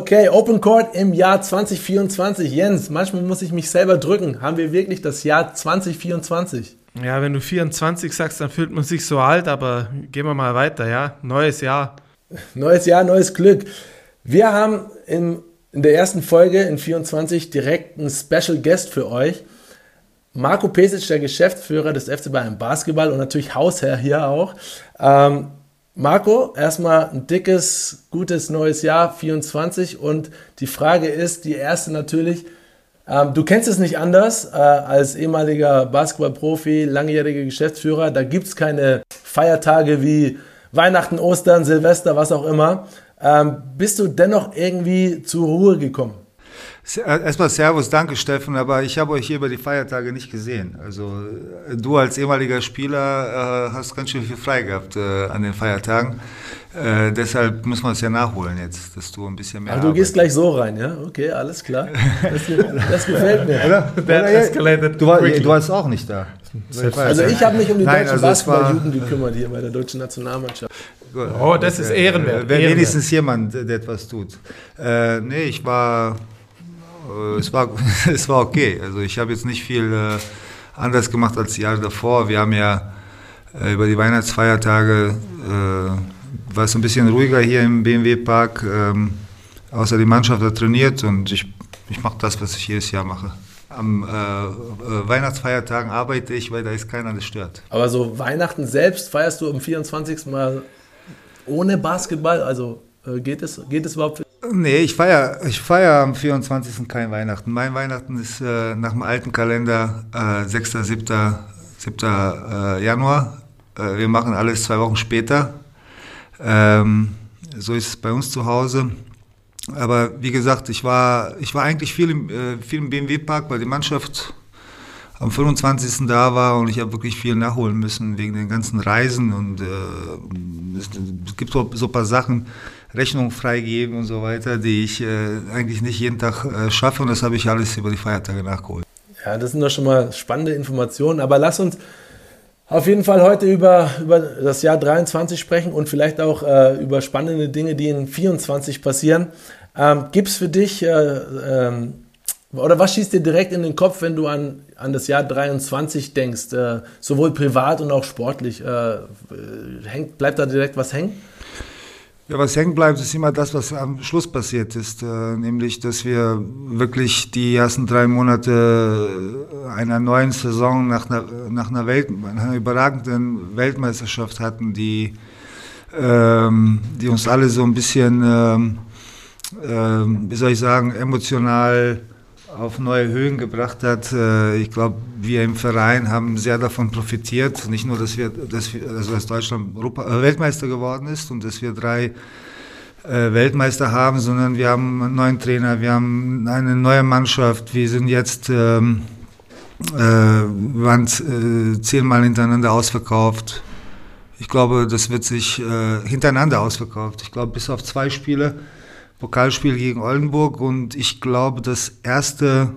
Okay, Open Court im Jahr 2024. Jens, manchmal muss ich mich selber drücken. Haben wir wirklich das Jahr 2024? Ja, wenn du 24 sagst, dann fühlt man sich so alt, aber gehen wir mal weiter, ja. Neues Jahr. Neues Jahr, neues Glück. Wir haben im, in der ersten Folge in 24 direkt einen Special Guest für euch. Marco Pesic, der Geschäftsführer des FC Bayern Basketball und natürlich Hausherr hier auch. Ähm, Marco, erstmal ein dickes, gutes neues Jahr 24 und die Frage ist, die erste natürlich, ähm, du kennst es nicht anders äh, als ehemaliger Basketballprofi, langjähriger Geschäftsführer, da gibt es keine Feiertage wie Weihnachten, Ostern, Silvester, was auch immer. Ähm, bist du dennoch irgendwie zur Ruhe gekommen? Äh, erstmal Servus, danke Steffen, aber ich habe euch hier über die Feiertage nicht gesehen. Also äh, du als ehemaliger Spieler äh, hast ganz schön viel frei gehabt äh, an den Feiertagen. Äh, deshalb müssen wir es ja nachholen jetzt, dass du ein bisschen mehr. Aber du gehst gleich so rein, ja? Okay, alles klar. Das, das gefällt mir. Oder? Du, war, du warst auch nicht da. Also ich habe mich um die Nein, deutschen also Basketballjugend gekümmert hier bei der deutschen Nationalmannschaft. Oh, das ist ehrenwert. Wenn wenigstens jemand, der etwas tut. Äh, nee, ich war äh, es, war, es war okay. Also ich habe jetzt nicht viel äh, anders gemacht als die Jahre davor. Wir haben ja äh, über die Weihnachtsfeiertage äh, war es ein bisschen ruhiger hier im BMW-Park. Ähm, außer die Mannschaft hat trainiert und ich, ich mache das, was ich jedes Jahr mache. Am äh, äh, Weihnachtsfeiertagen arbeite ich, weil da ist keiner, das stört. Aber so Weihnachten selbst feierst du am 24. Mal ohne Basketball? Also äh, geht, es, geht es überhaupt? Nee, ich feiere ich feier am 24. kein Weihnachten. Mein Weihnachten ist äh, nach dem alten Kalender äh, 6., 7., 7. Äh, Januar. Äh, wir machen alles zwei Wochen später. Ähm, so ist es bei uns zu Hause. Aber wie gesagt, ich war, ich war eigentlich viel im, äh, viel im BMW-Park, weil die Mannschaft am 25. da war und ich habe wirklich viel nachholen müssen wegen den ganzen Reisen und äh, es, es gibt so, so ein paar Sachen, Rechnungen freigeben und so weiter, die ich äh, eigentlich nicht jeden Tag äh, schaffe und das habe ich alles über die Feiertage nachgeholt. Ja, das sind doch schon mal spannende Informationen, aber lass uns auf jeden Fall heute über, über das Jahr 23 sprechen und vielleicht auch äh, über spannende Dinge, die in 24 passieren. Ähm, Gibt es für dich, äh, ähm, oder was schießt dir direkt in den Kopf, wenn du an, an das Jahr 23 denkst, äh, sowohl privat und auch sportlich? Äh, hängt, bleibt da direkt was hängen? Ja, was hängen bleibt, ist immer das, was am Schluss passiert ist, äh, nämlich, dass wir wirklich die ersten drei Monate einer neuen Saison nach einer, nach einer, Welt, einer überragenden Weltmeisterschaft hatten, die, ähm, die uns alle so ein bisschen, ähm, ähm, wie soll ich sagen, emotional auf neue Höhen gebracht hat. Äh, ich glaube, wir im Verein haben sehr davon profitiert. Nicht nur, dass wir, dass, wir, also dass Deutschland Europa, äh, Weltmeister geworden ist und dass wir drei äh, Weltmeister haben, sondern wir haben einen neuen Trainer, wir haben eine neue Mannschaft. Wir sind jetzt ähm, äh, waren äh, zehnmal hintereinander ausverkauft. Ich glaube, das wird sich äh, hintereinander ausverkauft. Ich glaube, bis auf zwei Spiele Pokalspiel gegen Oldenburg und ich glaube, das erste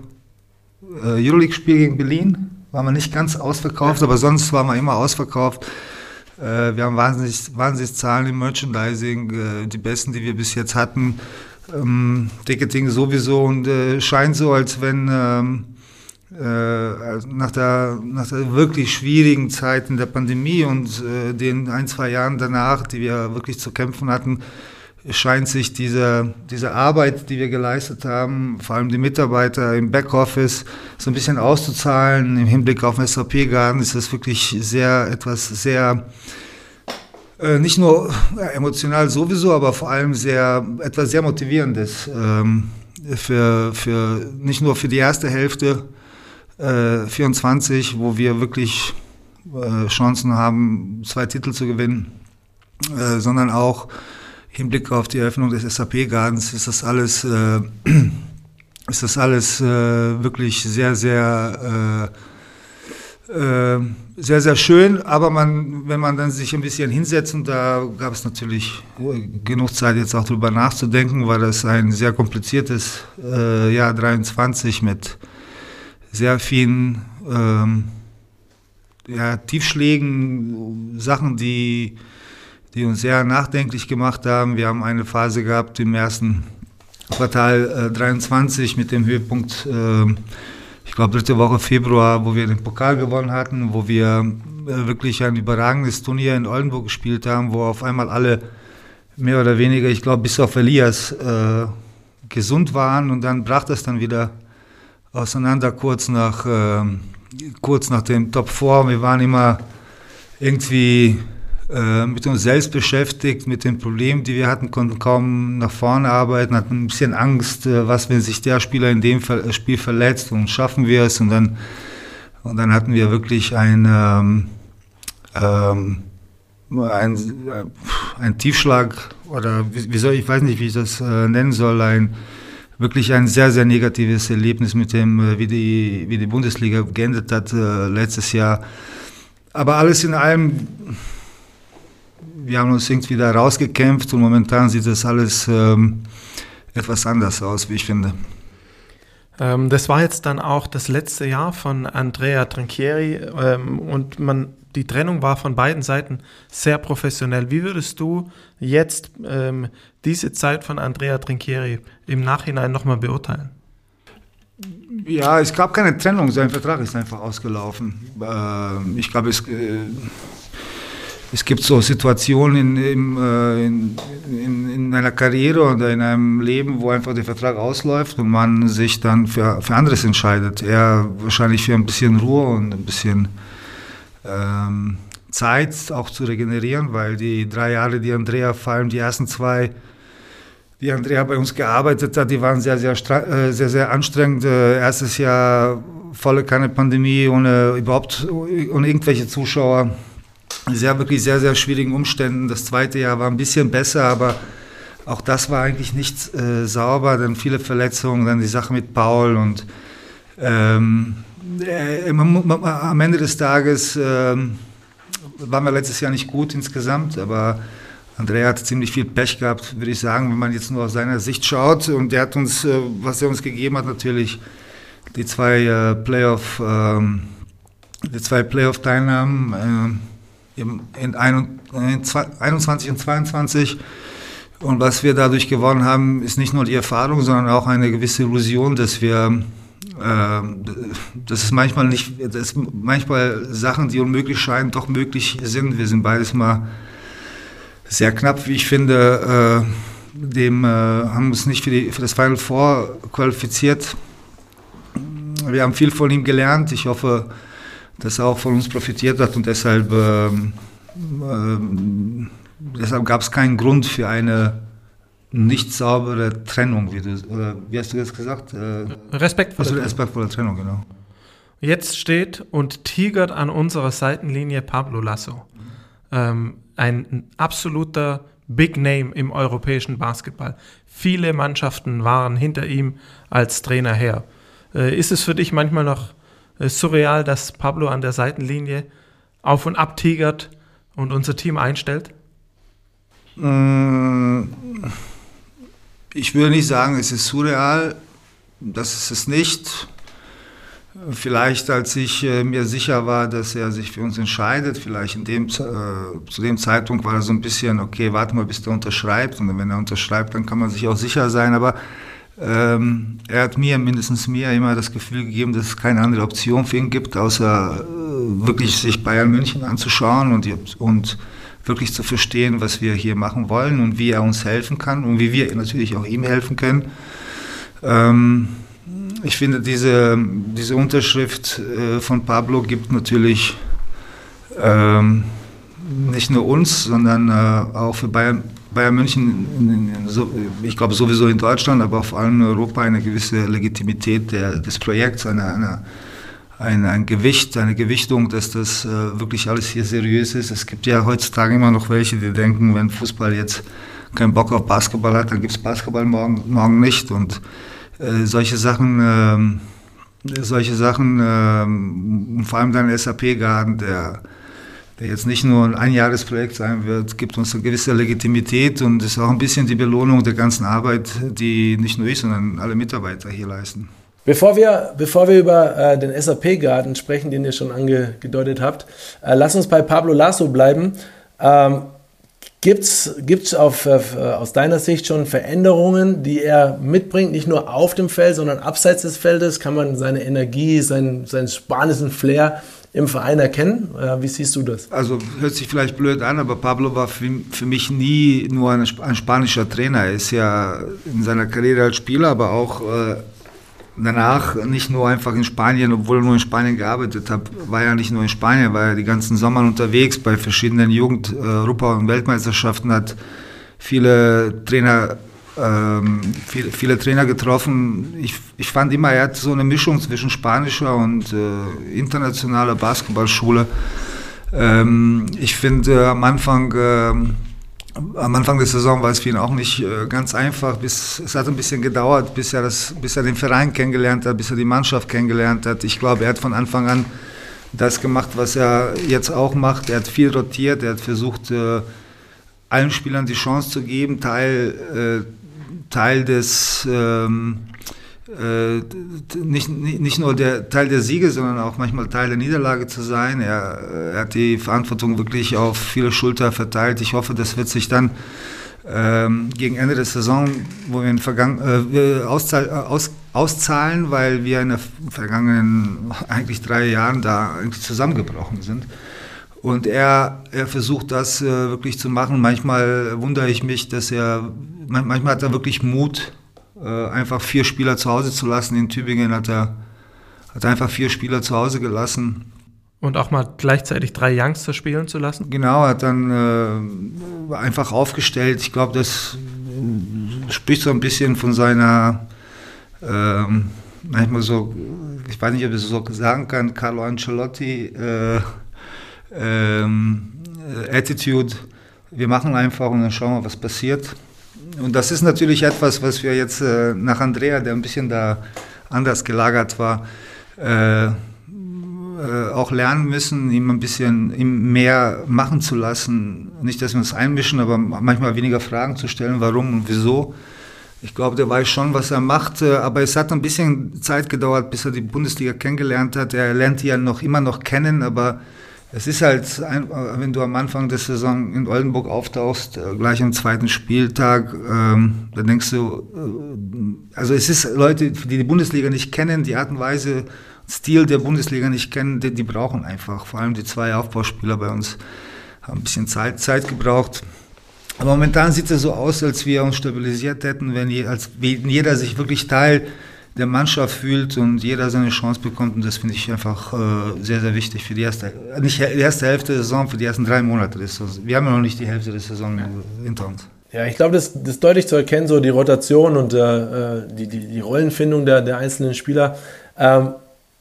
äh, Euroleague-Spiel gegen Berlin war man nicht ganz ausverkauft, aber sonst war man immer ausverkauft. Äh, wir haben wahnsinnig, wahnsinnig Zahlen im Merchandising, äh, die besten, die wir bis jetzt hatten. Ähm, Ticketing sowieso und äh, scheint so, als wenn ähm, äh, nach, der, nach der wirklich schwierigen Zeit in der Pandemie und äh, den ein, zwei Jahren danach, die wir wirklich zu kämpfen hatten, scheint sich diese, diese Arbeit, die wir geleistet haben, vor allem die Mitarbeiter im Backoffice, so ein bisschen auszuzahlen. Im Hinblick auf SAP Garden ist das wirklich sehr, etwas sehr, äh, nicht nur emotional sowieso, aber vor allem sehr, etwas sehr Motivierendes ähm, für, für, nicht nur für die erste Hälfte äh, 24, wo wir wirklich äh, Chancen haben, zwei Titel zu gewinnen, äh, sondern auch Hinblick auf die Eröffnung des SAP-Gardens ist das alles, äh, ist das alles äh, wirklich sehr, sehr, äh, äh, sehr, sehr schön. Aber man, wenn man dann sich ein bisschen hinsetzt, und da gab es natürlich genug Zeit, jetzt auch drüber nachzudenken, weil das ein sehr kompliziertes äh, Jahr 23 mit sehr vielen ähm, ja, Tiefschlägen, Sachen, die die uns sehr nachdenklich gemacht haben. Wir haben eine Phase gehabt im ersten Quartal äh, 23 mit dem Höhepunkt, äh, ich glaube, dritte Woche Februar, wo wir den Pokal gewonnen hatten, wo wir äh, wirklich ein überragendes Turnier in Oldenburg gespielt haben, wo auf einmal alle mehr oder weniger, ich glaube, bis auf Elias äh, gesund waren und dann brach das dann wieder auseinander kurz nach, äh, kurz nach dem Top 4. Wir waren immer irgendwie mit uns selbst beschäftigt, mit den Problemen, die wir hatten, konnten kaum nach vorne arbeiten, hatten ein bisschen Angst, äh, was, wenn sich der Spieler in dem Spiel verletzt und schaffen wir es und dann, und dann hatten wir wirklich ein, ähm, ähm, ein, ein Tiefschlag oder wie, soll ich weiß nicht, wie ich das äh, nennen soll, ein wirklich ein sehr, sehr negatives Erlebnis mit dem, äh, wie die, wie die Bundesliga geendet hat äh, letztes Jahr. Aber alles in allem, wir haben uns irgendwie da rausgekämpft und momentan sieht das alles ähm, etwas anders aus, wie ich finde. Ähm, das war jetzt dann auch das letzte Jahr von Andrea Trinchieri ähm, und man die Trennung war von beiden Seiten sehr professionell. Wie würdest du jetzt ähm, diese Zeit von Andrea Trinchieri im Nachhinein nochmal beurteilen? Ja, es gab keine Trennung, sein Vertrag ist einfach ausgelaufen. Äh, ich glaube, es, äh, es gibt so Situationen in, in, äh, in, in, einer Karriere oder in einem Leben, wo einfach der Vertrag ausläuft und man sich dann für, für anderes entscheidet. Er wahrscheinlich für ein bisschen Ruhe und ein bisschen ähm, Zeit auch zu regenerieren, weil die drei Jahre, die Andrea, vor allem die ersten zwei, die Andrea bei uns gearbeitet hat, die waren sehr, sehr, äh, sehr, sehr anstrengend. Äh, erstes Jahr volle keine Pandemie, ohne überhaupt, ohne irgendwelche Zuschauer. Sehr, wirklich sehr, sehr schwierigen Umständen. Das zweite Jahr war ein bisschen besser, aber auch das war eigentlich nicht äh, sauber. Dann viele Verletzungen, dann die Sache mit Paul und ähm, äh, am Ende des Tages äh, waren wir letztes Jahr nicht gut insgesamt, aber Andrea hat ziemlich viel Pech gehabt, würde ich sagen, wenn man jetzt nur aus seiner Sicht schaut. Und der hat uns, äh, was er uns gegeben hat, natürlich die zwei äh, Playoff, ähm, die zwei Playoff-Teilnahmen äh, in 21 und 22. Und was wir dadurch gewonnen haben, ist nicht nur die Erfahrung, sondern auch eine gewisse Illusion, dass wir ähm, das ist manchmal nicht, das ist manchmal Sachen, die unmöglich scheinen, doch möglich sind. Wir sind beides mal sehr knapp, wie ich finde. Äh, dem äh, haben uns nicht für, die, für das Final Four qualifiziert. Wir haben viel von ihm gelernt. Ich hoffe, dass er auch von uns profitiert hat und deshalb, äh, deshalb gab es keinen Grund für eine nicht saubere Trennung, wie, du, oder wie hast du das gesagt? Äh, respektvolle, also respektvolle Trennung, genau. Jetzt steht und tigert an unserer Seitenlinie Pablo Lasso. Ähm, ein absoluter Big Name im europäischen Basketball. Viele Mannschaften waren hinter ihm als Trainer her. Äh, ist es für dich manchmal noch surreal, dass Pablo an der Seitenlinie auf und ab tigert und unser Team einstellt? Mmh ich würde nicht sagen, es ist surreal, das ist es nicht. Vielleicht als ich äh, mir sicher war, dass er sich für uns entscheidet, vielleicht in dem, äh, zu dem Zeitpunkt war er so ein bisschen, okay, warte mal, bis der unterschreibt. Und wenn er unterschreibt, dann kann man sich auch sicher sein. Aber ähm, er hat mir, mindestens mir, immer das Gefühl gegeben, dass es keine andere Option für ihn gibt, außer äh, wirklich sich Bayern München anzuschauen und, und wirklich zu verstehen, was wir hier machen wollen und wie er uns helfen kann und wie wir natürlich auch ihm helfen können. Ähm, ich finde, diese, diese Unterschrift äh, von Pablo gibt natürlich ähm, nicht nur uns, sondern äh, auch für Bayern, Bayern München, ich glaube sowieso in Deutschland, aber vor allem in Europa eine gewisse Legitimität der, des Projekts, eine, eine ein, ein Gewicht, eine Gewichtung, dass das äh, wirklich alles hier seriös ist. Es gibt ja heutzutage immer noch welche, die denken, wenn Fußball jetzt keinen Bock auf Basketball hat, dann gibt es Basketball morgen, morgen nicht. Und äh, solche Sachen, äh, solche Sachen, ähm, vor allem dein SAP-Garden, der, der jetzt nicht nur ein Einjahresprojekt sein wird, gibt uns eine gewisse Legitimität und ist auch ein bisschen die Belohnung der ganzen Arbeit, die nicht nur ich, sondern alle Mitarbeiter hier leisten. Bevor wir, bevor wir über äh, den SAP-Garten sprechen, den ihr schon angedeutet habt, äh, lass uns bei Pablo Lasso bleiben. Ähm, Gibt es äh, aus deiner Sicht schon Veränderungen, die er mitbringt, nicht nur auf dem Feld, sondern abseits des Feldes? Kann man seine Energie, seinen, seinen spanischen Flair im Verein erkennen? Äh, wie siehst du das? Also hört sich vielleicht blöd an, aber Pablo war für, für mich nie nur ein, ein, spanischer Trainer. Er ist ja in seiner Karriere als Spieler, aber auch äh, danach nicht nur einfach in Spanien, obwohl er nur in Spanien gearbeitet hat, war er nicht nur in Spanien, war er die ganzen Sommer unterwegs bei verschiedenen Jugend-, Europa- und Weltmeisterschaften, hat viele Trainer, ähm, viele, viele, Trainer getroffen. Ich, ich fand immer, er hat so eine Mischung zwischen spanischer und äh, internationaler Basketballschule. Ähm, ich finde äh, am Anfang äh, am Anfang der Saison war es für ihn auch nicht äh, ganz einfach. Bis, es hat ein bisschen gedauert, bis er, das, bis er den Verein kennengelernt hat, bis er die Mannschaft kennengelernt hat. Ich glaube, er hat von Anfang an das gemacht, was er jetzt auch macht. Er hat viel rotiert, er hat versucht, äh, allen Spielern die Chance zu geben, Teil, äh, Teil des ähm, äh, nicht, nicht nur der Teil der Siege, sondern auch manchmal Teil der Niederlage zu sein. Er, er hat die Verantwortung wirklich auf viele Schulter verteilt. Ich hoffe, das wird sich dann ähm, gegen Ende der Saison, wo wir in Vergangen, äh, auszahl, aus, auszahlen, weil wir in den vergangenen eigentlich drei Jahren da eigentlich zusammengebrochen sind. Und er, er versucht das äh, wirklich zu machen. Manchmal wundere ich mich, dass er, manchmal hat er wirklich Mut, äh, einfach vier Spieler zu Hause zu lassen. In Tübingen hat er, hat einfach vier Spieler zu Hause gelassen. Und auch mal gleichzeitig drei Youngster spielen zu lassen? Genau, hat dann äh, einfach aufgestellt. Ich glaube, das spricht so ein bisschen von seiner, ähm, manchmal so, ich weiß nicht, ob ich es so sagen kann, Carlo Ancelotti äh, ähm, Attitude. Wir machen einfach und dann schauen wir, was passiert und das ist natürlich etwas, was wir jetzt äh, nach Andrea, der ein bisschen da anders gelagert war, äh, äh, auch lernen müssen, ihm ein bisschen ihm mehr machen zu lassen. Nicht, dass wir uns einmischen, aber manchmal weniger Fragen zu stellen, warum und wieso. Ich glaube, der weiß schon, was er macht, äh, aber es hat ein bisschen Zeit gedauert, bis er die Bundesliga kennengelernt hat. Er lernt die ja noch immer noch kennen, aber es ist halt, wenn du am Anfang der Saison in Oldenburg auftauchst, äh, gleich am zweiten Spieltag, ähm, dann denkst du, äh, also es ist Leute, die die Bundesliga nicht kennen, die Art und Weise, Stil der Bundesliga nicht kennen, die, die brauchen einfach. Vor allem die zwei Aufbauspieler bei uns haben ein bisschen Zeit, Zeit gebraucht. Aber momentan sieht es so aus, als wir uns stabilisiert hätten, wenn, als, wenn jeder sich wirklich Teil der Mannschaft fühlt und jeder seine Chance bekommt. Und das finde ich einfach äh, sehr, sehr wichtig für die erste, nicht die erste Hälfte der Saison, für die ersten drei Monate. Wir haben ja noch nicht die Hälfte der Saison hinter uns. Ja, ich glaube, das, das ist deutlich zu erkennen, so die Rotation und äh, äh, die, die, die Rollenfindung der, der einzelnen Spieler. Ähm,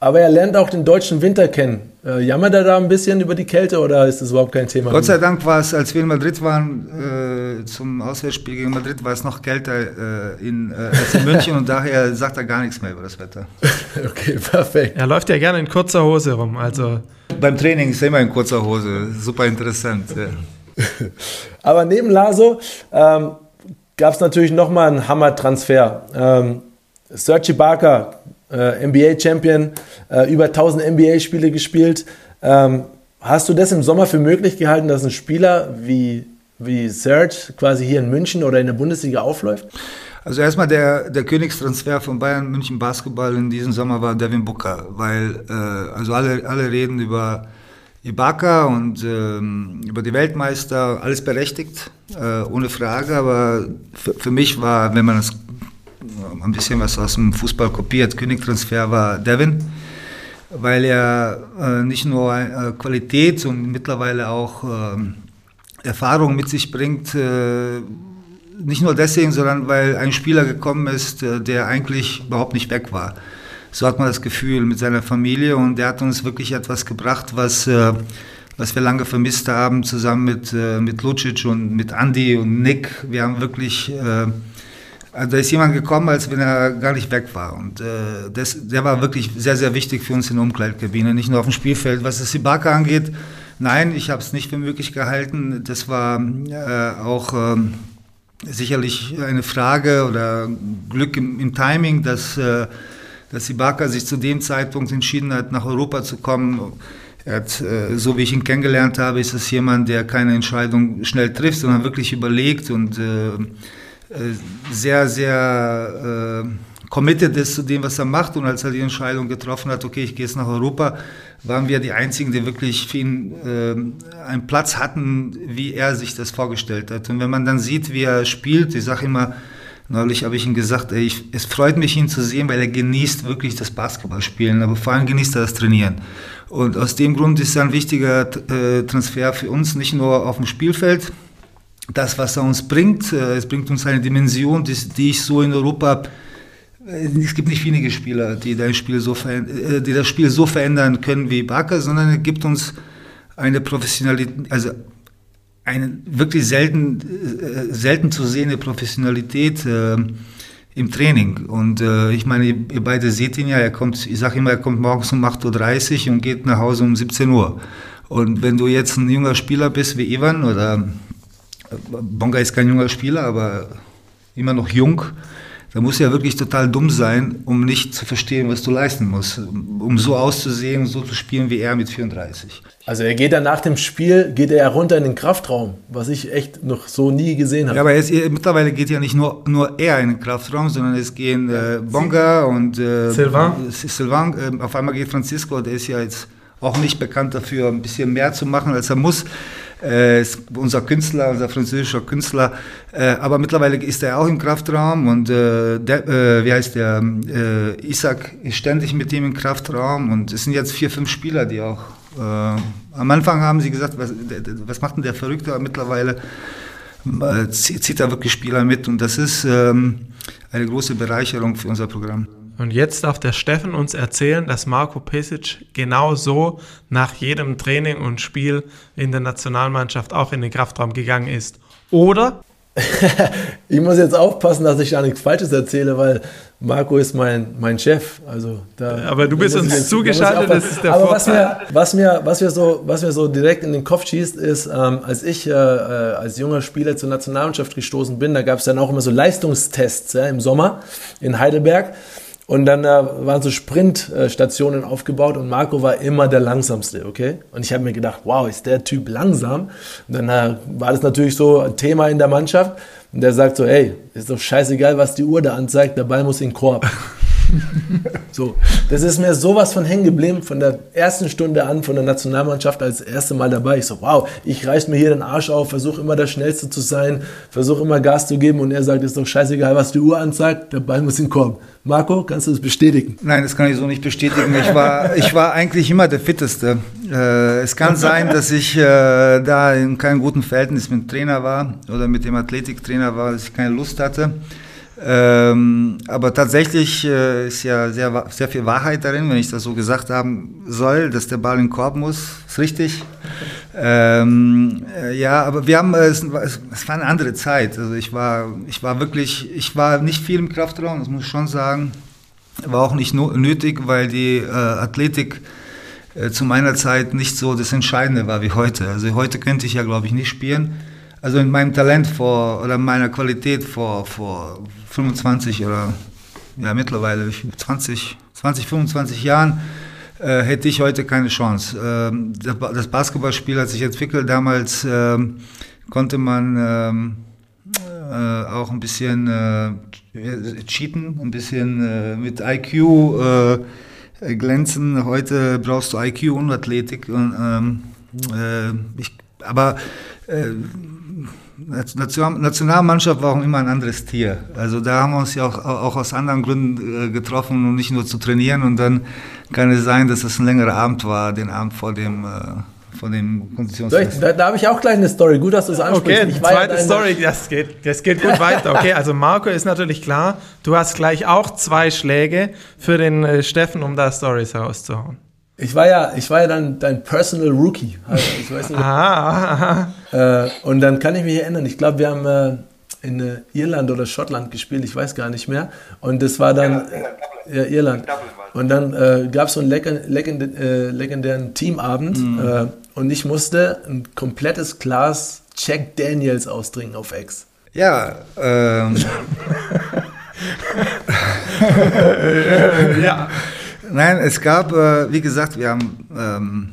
aber er lernt auch den deutschen Winter kennen. Äh, jammert er da ein bisschen über die Kälte oder ist das überhaupt kein Thema? Gott sei Dank war es, als wir in Madrid waren, äh, zum Auswärtsspiel gegen Madrid, war es noch kälter äh, in, äh, als in München und daher sagt er gar nichts mehr über das Wetter. okay, perfekt. Er läuft ja gerne in kurzer Hose rum. Also. Beim Training ist er immer in kurzer Hose. Super interessant. Ja. Aber neben Laso ähm, gab es natürlich nochmal einen Hammer-Transfer. Ähm, Sergi Barker äh, NBA-Champion, äh, über 1000 NBA-Spiele gespielt. Ähm, hast du das im Sommer für möglich gehalten, dass ein Spieler wie, wie Serge quasi hier in München oder in der Bundesliga aufläuft? Also erstmal der, der Königstransfer von Bayern München Basketball in diesem Sommer war Devin Booker, weil äh, also alle, alle reden über Ibaka und ähm, über die Weltmeister, alles berechtigt, äh, ohne Frage, aber für, mich war, wenn man es ein bisschen was aus dem Fußball kopiert. Königtransfer war Devin, weil er äh, nicht nur äh, Qualität und mittlerweile auch äh, Erfahrung mit sich bringt. Äh, nicht nur deswegen, sondern weil ein Spieler gekommen ist, äh, der eigentlich überhaupt nicht weg war. So hat man das Gefühl mit seiner Familie und der hat uns wirklich etwas gebracht, was äh, was wir lange vermisst haben, zusammen mit, mit Lucic und mit Andy und Nick. Wir haben wirklich also da ist jemand gekommen, als wenn er gar nicht weg war. Und äh, das, der war wirklich sehr, sehr wichtig für uns in der Umkleidkabine, nicht nur auf dem Spielfeld. Was das Ibaka angeht, nein, ich habe es nicht für möglich gehalten. Das war äh, auch äh, sicherlich eine Frage oder Glück im, im Timing, dass, äh, dass Ibaka sich zu dem Zeitpunkt entschieden hat, nach Europa zu kommen. Er hat, äh, so wie ich ihn kennengelernt habe, ist es jemand, der keine Entscheidung schnell trifft, sondern wirklich überlegt und äh sehr, sehr äh, committed ist zu dem, was er macht. Und als er die Entscheidung getroffen hat, okay, ich gehe jetzt nach Europa, waren wir die Einzigen, die wirklich für ihn äh, einen Platz hatten, wie er sich das vorgestellt hat. Und wenn man dann sieht, wie er spielt, ich sage immer, Neulich habe ich ihm gesagt, ey, ich, es freut mich, ihn zu sehen, weil er genießt wirklich das Basketballspielen, aber vor allem genießt er das Trainieren. Und aus dem Grund ist er ein wichtiger äh, Transfer für uns, nicht nur auf dem Spielfeld. Das, was er uns bringt, äh, es bringt uns eine Dimension, die, die ich so in Europa äh, es gibt nicht wenige Spieler, die das, Spiel so äh, die das Spiel so verändern können wie Barker, sondern er gibt uns eine Professionalität, also eine wirklich selten, selten zu sehende Professionalität äh, im Training. Und äh, ich meine, ihr, beide seht ihn ja, er kommt, ich sage immer, er kommt morgens um 8.30 Uhr und geht nach Hause um 17 Uhr. Und wenn du jetzt ein junger Spieler bist wie Ivan oder Bonga ist kein junger Spieler, aber immer noch jung, da muss ja wirklich total dumm sein, um nicht zu verstehen, was du leisten musst, um so auszusehen, so zu spielen wie er mit 34. Also er geht dann nach dem Spiel, geht er runter in den Kraftraum, was ich echt noch so nie gesehen habe. Ja, aber jetzt, mittlerweile geht ja nicht nur, nur er in den Kraftraum, sondern es gehen äh, Bonga und äh, Sylvain. Sylvain. Äh, auf einmal geht Francisco, der ist ja jetzt auch nicht bekannt dafür, ein bisschen mehr zu machen, als er muss äh, unser Künstler, unser französischer Künstler. Äh, aber mittlerweile ist er auch im Kraftraum und äh, der, äh, wie heißt der, äh, Isaac ist ständig mit ihm im Kraftraum und es sind jetzt vier, fünf Spieler, die auch äh, am Anfang haben sie gesagt, was, was macht denn der Verrückte? Aber mittlerweile zieht er wirklich Spieler mit und das ist ähm, eine große Bereicherung für unser Programm. Und jetzt darf der Steffen uns erzählen, dass Marco Pesic genau so nach jedem Training und Spiel in der Nationalmannschaft auch in den Kraftraum gegangen ist. Oder? ich muss jetzt aufpassen, dass ich da nichts Falsches erzähle, weil Marco ist mein, mein Chef. Also da, Aber du bist uns jetzt, zugeschaltet, das ist der Aber was mir, was, mir, was, mir so, was mir so direkt in den Kopf schießt, ist, ähm, als ich äh, äh als junger Spieler zur Nationalmannschaft gestoßen bin, da gab es dann auch immer so Leistungstests ja, im Sommer in Heidelberg. Und dann äh, waren so Sprintstationen aufgebaut und Marco war immer der langsamste, okay? Und ich habe mir gedacht, wow, ist der Typ langsam? Und dann äh, war das natürlich so ein Thema in der Mannschaft. Und der sagt so, ey, ist doch scheißegal, was die Uhr da anzeigt, der Ball muss in den Korb. so, das ist mir sowas von hängen geblieben, von der ersten Stunde an, von der Nationalmannschaft als erste Mal dabei. Ich so, wow, ich reiß mir hier den Arsch auf, versuche immer der Schnellste zu sein, versuche immer Gas zu geben und er sagt, ist doch scheißegal, was die Uhr anzeigt, der Ball muss in Korb. Marco, kannst du das bestätigen? Nein, das kann ich so nicht bestätigen. Ich war, ich war eigentlich immer der Fitteste. Äh, es kann sein, dass ich äh, da in keinem guten Verhältnis mit dem Trainer war oder mit dem Athletiktrainer war, dass ich keine Lust hatte. Ähm, aber tatsächlich äh, ist ja sehr, sehr viel Wahrheit darin, wenn ich das so gesagt haben soll, dass der Ball in den Korb muss. Ist richtig. Ähm, äh, ja, aber wir haben, äh, es, es, war eine andere Zeit. Also ich war, ich war wirklich, ich war nicht viel im Kraftraum, das muss ich schon sagen. War auch nicht no nötig, weil die äh, Athletik äh, zu meiner Zeit nicht so das Entscheidende war wie heute. Also heute könnte ich ja, glaube ich, nicht spielen. Also in meinem Talent vor, oder meiner Qualität vor, vor 25 oder ja mittlerweile 20, 20 25 Jahren äh, hätte ich heute keine Chance. Ähm, das Basketballspiel hat sich entwickelt. Damals ähm, konnte man ähm, äh, auch ein bisschen äh, cheaten, ein bisschen äh, mit IQ äh, glänzen. Heute brauchst du IQ und Athletik. Und, ähm, äh, ich, aber Nationalmannschaft war auch immer ein anderes Tier. Also da haben wir uns ja auch, auch aus anderen Gründen äh, getroffen und nicht nur zu trainieren. Und dann kann es sein, dass es ein längerer Abend war, den Abend vor dem, äh, vor dem Konditionstest. Da, da habe ich auch gleich eine Story. Gut, dass du es ansprichst. Okay, zweite ja Story, das geht, das geht gut weiter. Okay, also Marco ist natürlich klar, du hast gleich auch zwei Schläge für den äh, Steffen, um da Stories herauszuhauen. Ich war ja, ich war ja dann dein Personal Rookie. Also ich weiß nicht, aha, aha. Äh, und dann kann ich mich erinnern, ich glaube, wir haben äh, in äh, Irland oder Schottland gespielt, ich weiß gar nicht mehr. Und das war dann ja, Irland. Und dann äh, gab es so einen äh, legendären Teamabend mhm. Äh, und ich musste ein komplettes Glas Jack Daniels austrinken auf Ex. Ja, ähm. ja. Nein, es gab, äh, wie gesagt, wir haben, ähm,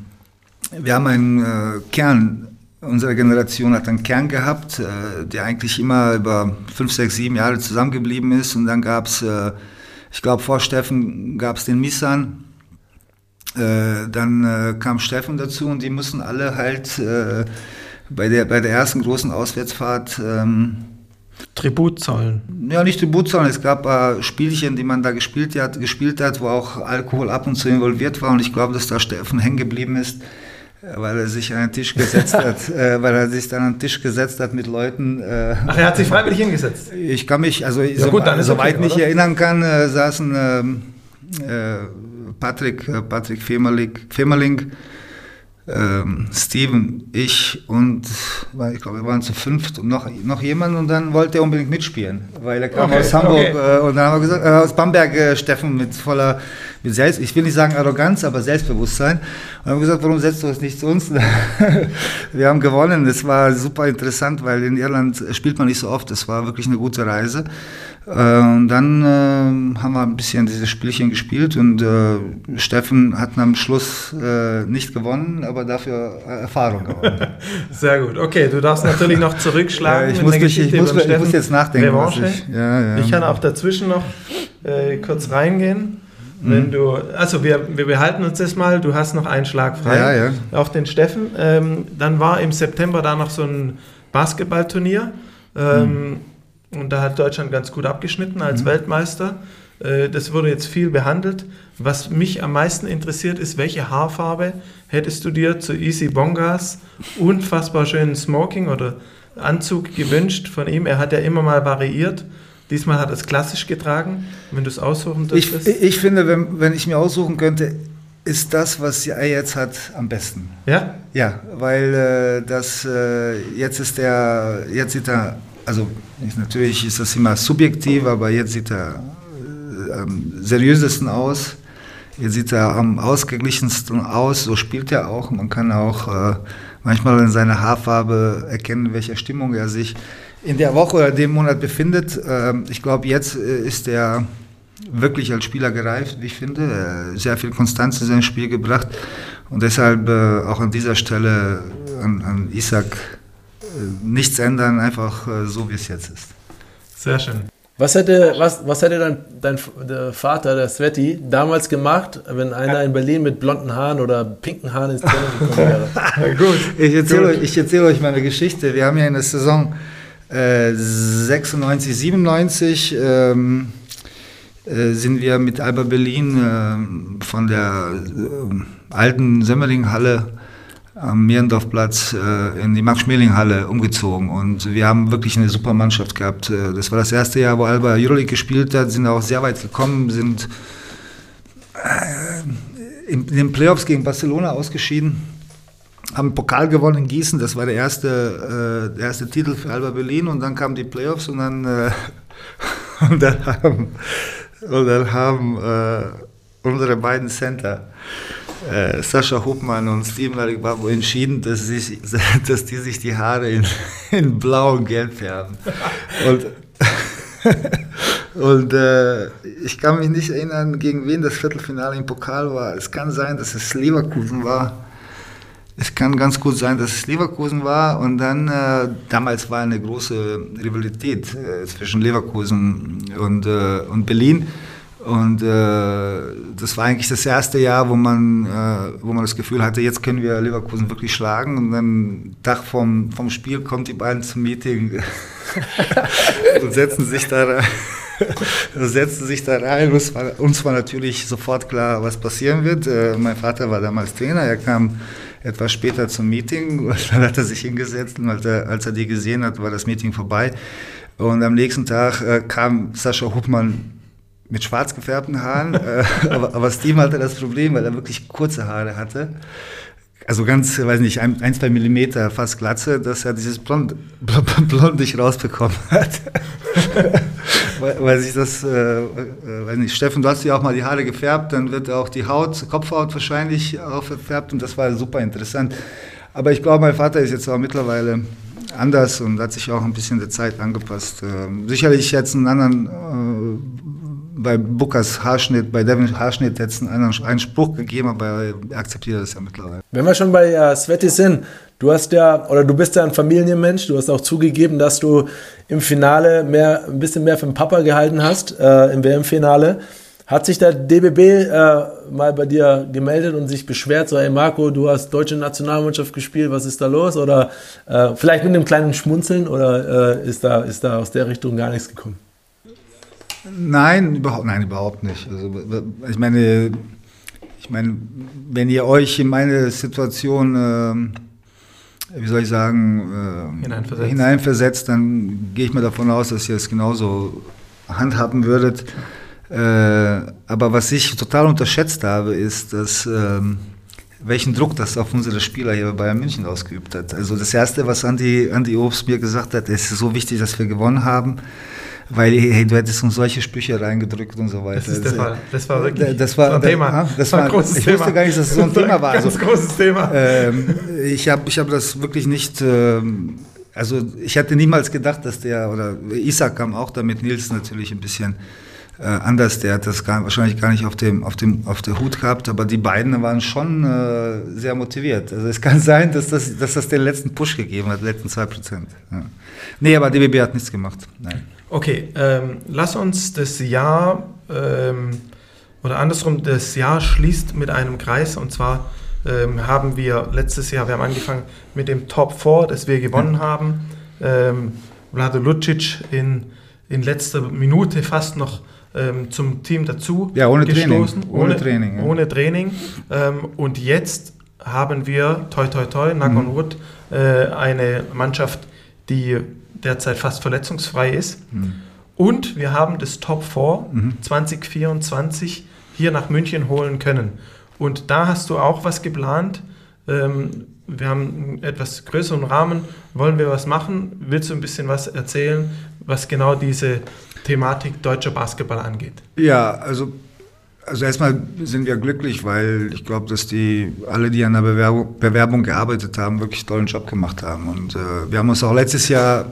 wir haben einen äh, Kern, unsere Generation hat einen Kern gehabt, äh, der eigentlich immer über fünf, sechs, sieben Jahre zusammengeblieben ist. Und dann gab es, äh, ich glaube, vor Steffen gab es den Misan. Äh, dann kam Steffen dazu und die mussten alle halt bei, der, bei der ersten großen Auswärtsfahrt ähm, Tribut zollen. Ja, nicht Tribut zollen. Es gab äh, Spielchen, die man da gespielt hat, gespielt hat, wo auch Alkohol ab und zu involviert war. Und ich glaube, dass da Steffen hängen geblieben ist, weil er sich an den Tisch gesetzt hat, äh, weil er sich dann an den Tisch gesetzt hat mit Leuten. Äh, Ach, er hat sich freiwillig hingesetzt. Ich kann mich, also ja, so, gut, soweit okay, mich erinnern kann, äh, saßen ähm, äh, Patrick, äh, Patrick Femerling, Femerling ähm, Steven, ich und ich glaube, wir waren zu fünft und noch, noch jemand und dann wollte er unbedingt mitspielen, weil er kam okay, aus Hamburg okay. äh, und dann haben wir gesagt, äh, aus Bamberg, äh, Steffen mit voller, mit Selbst, ich will nicht sagen Arroganz, aber Selbstbewusstsein. Und haben wir gesagt, warum setzt du es nicht zu uns? wir haben gewonnen, es war super interessant, weil in Irland spielt man nicht so oft, es war wirklich eine gute Reise. Äh, und dann äh, haben wir ein bisschen dieses Spielchen gespielt und äh, Steffen hat am Schluss äh, nicht gewonnen, aber dafür äh, Erfahrung gewonnen. Sehr gut. Okay, du darfst natürlich noch zurückschlagen. ich, muss mich, ich, muss, ich, muss, jetzt nachdenken. Ich, ja, ja. ich kann auch dazwischen noch äh, kurz reingehen. Wenn mhm. du, also wir, wir behalten uns das mal, du hast noch einen Schlag frei ja, ja. auf den Steffen. Ähm, dann war im September da noch so ein Basketballturnier. Ähm, mhm. Und da hat Deutschland ganz gut abgeschnitten als mhm. Weltmeister. Äh, das wurde jetzt viel behandelt. Was mich am meisten interessiert, ist, welche Haarfarbe hättest du dir zu Easy Bongas unfassbar schönen Smoking oder Anzug gewünscht von ihm? Er hat ja immer mal variiert. Diesmal hat er es klassisch getragen, wenn du es aussuchen dürftest. Ich, ich finde, wenn, wenn ich mir aussuchen könnte, ist das, was er jetzt hat, am besten. Ja? Ja, weil äh, das äh, jetzt ist der, jetzt sieht er also natürlich ist das immer subjektiv, aber jetzt sieht er äh, am seriösesten aus. Jetzt sieht er am ausgeglichensten aus, so spielt er auch. Man kann auch äh, manchmal in seiner Haarfarbe erkennen, in welcher Stimmung er sich in der Woche oder dem Monat befindet. Äh, ich glaube, jetzt äh, ist er wirklich als Spieler gereift, wie ich finde. sehr viel Konstanz in sein Spiel gebracht. Und deshalb äh, auch an dieser Stelle an, an Isaac nichts ändern, einfach äh, so wie es jetzt ist. Sehr schön. Was hätte, was, was hätte dein, dein der Vater, der Sveti, damals gemacht, wenn einer in Berlin mit blonden Haaren oder pinken Haaren ins Training gekommen wäre? Gut, ich erzähle, Euch, ich erzähle euch meine Geschichte. Wir haben ja in der Saison äh, 96, 97 ähm, äh, sind wir mit Alba Berlin äh, von der äh, alten Semmeringhalle am Mehrendorfplatz äh, in die Max-Schmeling-Halle umgezogen. Und wir haben wirklich eine super Mannschaft gehabt. Äh, das war das erste Jahr, wo Alba Euroleague gespielt hat, sind auch sehr weit gekommen, sind äh, in, den Playoffs gegen Barcelona ausgeschieden, haben Pokal gewonnen in Gießen, das war der erste, äh, der erste Titel für Alba Berlin. Und dann kamen die Playoffs und dann, äh, und dann haben, und dann haben äh, unsere beiden Center äh, Sascha Hubmann und Steven Larigbabu entschieden, dass, sich, dass die sich die Haare in, in blau und gelb färben. Und, und äh, ich kann mich nicht erinnern, gegen wen das Viertelfinale im Pokal war. Es kann sein, dass es Leverkusen war. Es kann ganz gut sein, dass es Leverkusen war und dann, äh, damals war eine große Rivalität äh, zwischen Leverkusen und, äh, und Berlin. Und äh, das war eigentlich das erste Jahr, wo man, äh, wo man das Gefühl hatte, jetzt können wir Leverkusen wirklich schlagen. Und dann Tag vom, vom Spiel kommt die beiden zum Meeting und setzen sich da rein. setzen sich da rein. Uns war, uns war natürlich sofort klar, was passieren wird. Äh, mein Vater war damals Trainer. Er kam etwas später zum Meeting. Und dann hat er sich hingesetzt und als er, als er die gesehen hat, war das Meeting vorbei. Und am nächsten Tag äh, kam Sascha Hubmann mit schwarz gefärbten Haaren. äh, aber, aber Steve hatte das Problem, weil er wirklich kurze Haare hatte. Also ganz, weiß nicht, ein, ein zwei Millimeter fast glatze, dass er dieses Blond, Blond nicht rausbekommen hat. weil, weil, sich das, äh, äh, weiß nicht, Steffen, du hast ja auch mal die Haare gefärbt, dann wird auch die Haut, Kopfhaut wahrscheinlich auch verfärbt und das war super interessant. Aber ich glaube, mein Vater ist jetzt auch mittlerweile anders und hat sich auch ein bisschen der Zeit angepasst. Ähm, sicherlich jetzt einen anderen äh, bei Bookers Haarschnitt, bei Devin Haarschnitt jetzt einen, einen Spruch gegeben, aber er akzeptiert das ja mittlerweile. Wenn wir schon bei äh, Sveti sind, du hast ja, oder du bist ja ein Familienmensch, du hast auch zugegeben, dass du im Finale mehr, ein bisschen mehr für den Papa gehalten hast, äh, im WM-Finale. Hat sich der DBB äh, mal bei dir gemeldet und sich beschwert, so, hey Marco, du hast deutsche Nationalmannschaft gespielt, was ist da los? Oder äh, vielleicht mit einem kleinen Schmunzeln oder äh, ist, da, ist da aus der Richtung gar nichts gekommen? Nein, überhaupt, nein, überhaupt nicht. Also, ich meine, ich meine, wenn ihr euch in meine Situation, äh, wie soll ich sagen, äh, hineinversetzt. hineinversetzt, dann gehe ich mal davon aus, dass ihr es genauso handhaben würdet. Äh, aber was ich total unterschätzt habe, ist, dass ähm, welchen Druck das auf unsere Spieler hier bei Bayern München ausgeübt hat. Also das Erste, was Andi, Andi Obst mir gesagt hat, es ist so wichtig, dass wir gewonnen haben, weil hey, du hättest uns solche Sprüche reingedrückt und so weiter. Das, ist der Fall. das war wirklich das war, ein Thema. Das war, ein großes ich Thema. wusste gar nicht, dass es so ein Thema war. Ganz also, großes Thema. Ähm, ich habe ich hab das wirklich nicht... Ähm, also ich hätte niemals gedacht, dass der, oder Isaac kam auch damit, Nils natürlich ein bisschen äh, anders. Der hat das gar, wahrscheinlich gar nicht auf dem, auf dem, auf der Hut gehabt, aber die beiden waren schon äh, sehr motiviert. Also es kann sein, dass das, dass das den letzten Push gegeben hat, letzten zwei Prozent. Ja. Nee, aber DBB hat nichts gemacht. Nein. Okay, ähm, lass uns das Jahr ähm, oder andersrum, das Jahr schließt mit einem Kreis und zwar ähm, haben wir letztes Jahr, wir haben angefangen mit dem Top 4, das wir gewonnen ja. haben. Ähm, Vlado Lucic in, in letzter Minute fast noch ähm, zum Team dazu ja, ohne gestoßen. Training. Ohne, ohne Training. Ja. Ohne Training. Ähm, und jetzt haben wir, toi toi toi, Knock on Wood, äh, eine Mannschaft, die derzeit fast verletzungsfrei ist. Mhm. Und wir haben das Top 4 mhm. 2024 hier nach München holen können. Und da hast du auch was geplant. Ähm, wir haben einen etwas größeren Rahmen. Wollen wir was machen? Willst du ein bisschen was erzählen, was genau diese Thematik deutscher Basketball angeht? Ja, also, also erstmal sind wir glücklich, weil ich glaube, dass die alle, die an der Bewerbung, Bewerbung gearbeitet haben, wirklich tollen Job gemacht haben. Und äh, wir haben uns auch letztes Jahr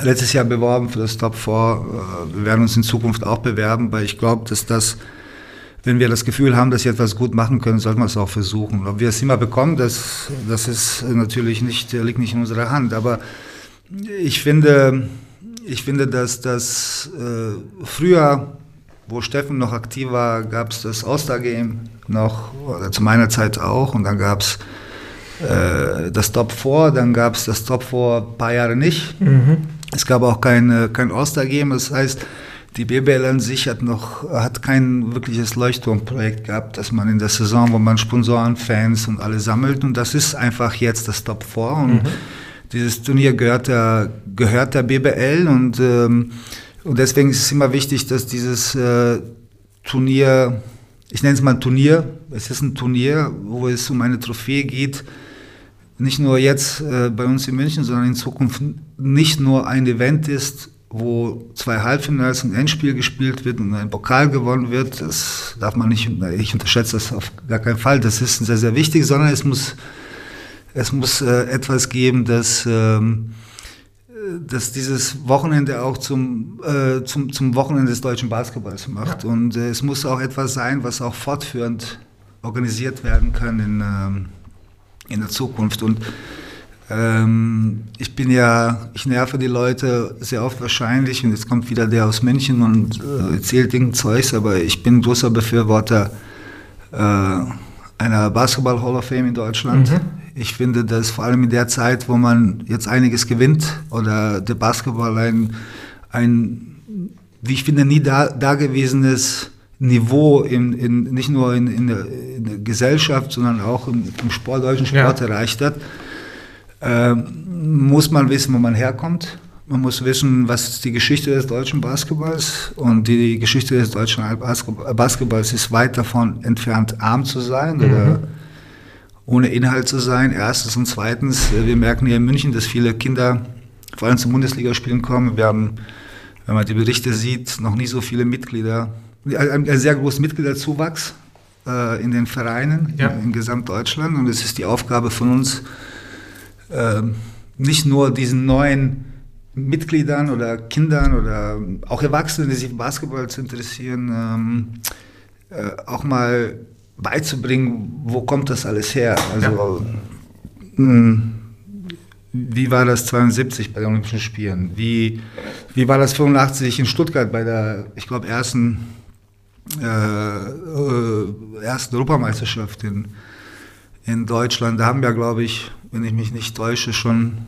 letztes Jahr beworben für das Top 4. Äh, wir werden uns in Zukunft auch bewerben, weil ich glaube, dass das, wenn wir das Gefühl haben, dass wir etwas gut machen können, sollten wir es auch versuchen. Ob wir es immer bekommen, das, das ist natürlich nicht, liegt nicht in unserer Hand. Aber ich finde, ich finde, dass das äh, früher, wo Steffen noch aktiv war, gab es das All-Star-Game noch, oder zu meiner Zeit auch, und dann gab es äh, das Top 4, dann gab es das Top 4 ein paar Jahre nicht. Mhm. Es gab auch kein, kein All-Star-Game, das heißt, die BBL an sich hat noch hat kein wirkliches Leuchtturmprojekt gehabt, dass man in der Saison, wo man Sponsoren, Fans und alle sammelt. Und das ist einfach jetzt das Top 4 und mhm. dieses Turnier gehört der, gehört der BBL und, ähm, und deswegen ist es immer wichtig, dass dieses äh, Turnier, ich nenne es mal Turnier, es ist ein Turnier, wo es um eine Trophäe geht, nicht nur jetzt äh, bei uns in München, sondern in Zukunft nicht nur ein Event ist, wo zwei Halbfinals und Endspiel gespielt wird und ein Pokal gewonnen wird. Das darf man nicht, ich unterschätze das auf gar keinen Fall. Das ist sehr, sehr wichtig, sondern es muss, es muss äh, etwas geben, das, ähm, dass dieses Wochenende auch zum, äh, zum, zum Wochenende des deutschen Basketballs macht. Ja. Und äh, es muss auch etwas sein, was auch fortführend organisiert werden kann in, ähm, in der Zukunft. Und ähm, ich bin ja, ich nerve die Leute sehr oft wahrscheinlich und jetzt kommt wieder der aus München und äh, erzählt irgendein Zeugs, aber ich bin großer Befürworter äh, einer Basketball Hall of Fame in Deutschland. Mhm. Ich finde, dass vor allem in der Zeit, wo man jetzt einiges gewinnt oder der Basketball ein, ein wie ich finde, nie da, dagewesenes Niveau in, in, nicht nur in, in, der, in der Gesellschaft, sondern auch im, im Sport, deutschen Sport ja. erreicht hat, äh, muss man wissen, wo man herkommt. Man muss wissen, was die Geschichte des deutschen Basketballs. Und die Geschichte des deutschen Basketballs ist weit davon entfernt, arm zu sein mhm. oder ohne Inhalt zu sein. Erstens und zweitens, wir merken hier in München, dass viele Kinder vor allem zum Bundesligaspielen kommen. Wir haben, wenn man die Berichte sieht, noch nie so viele Mitglieder ein, ein sehr großer Mitgliederzuwachs äh, in den Vereinen ja. in, in Gesamtdeutschland. Und es ist die Aufgabe von uns, äh, nicht nur diesen neuen Mitgliedern oder Kindern oder auch Erwachsenen, die sich für Basketball zu interessieren, ähm, äh, auch mal beizubringen, wo kommt das alles her? Also, ja. mh, wie war das 72 bei den Olympischen Spielen? Wie, wie war das 85 in Stuttgart bei der, ich glaube, ersten, äh, äh, ersten Europameisterschaft in, in Deutschland? Da haben wir, glaube ich, wenn ich mich nicht täusche, schon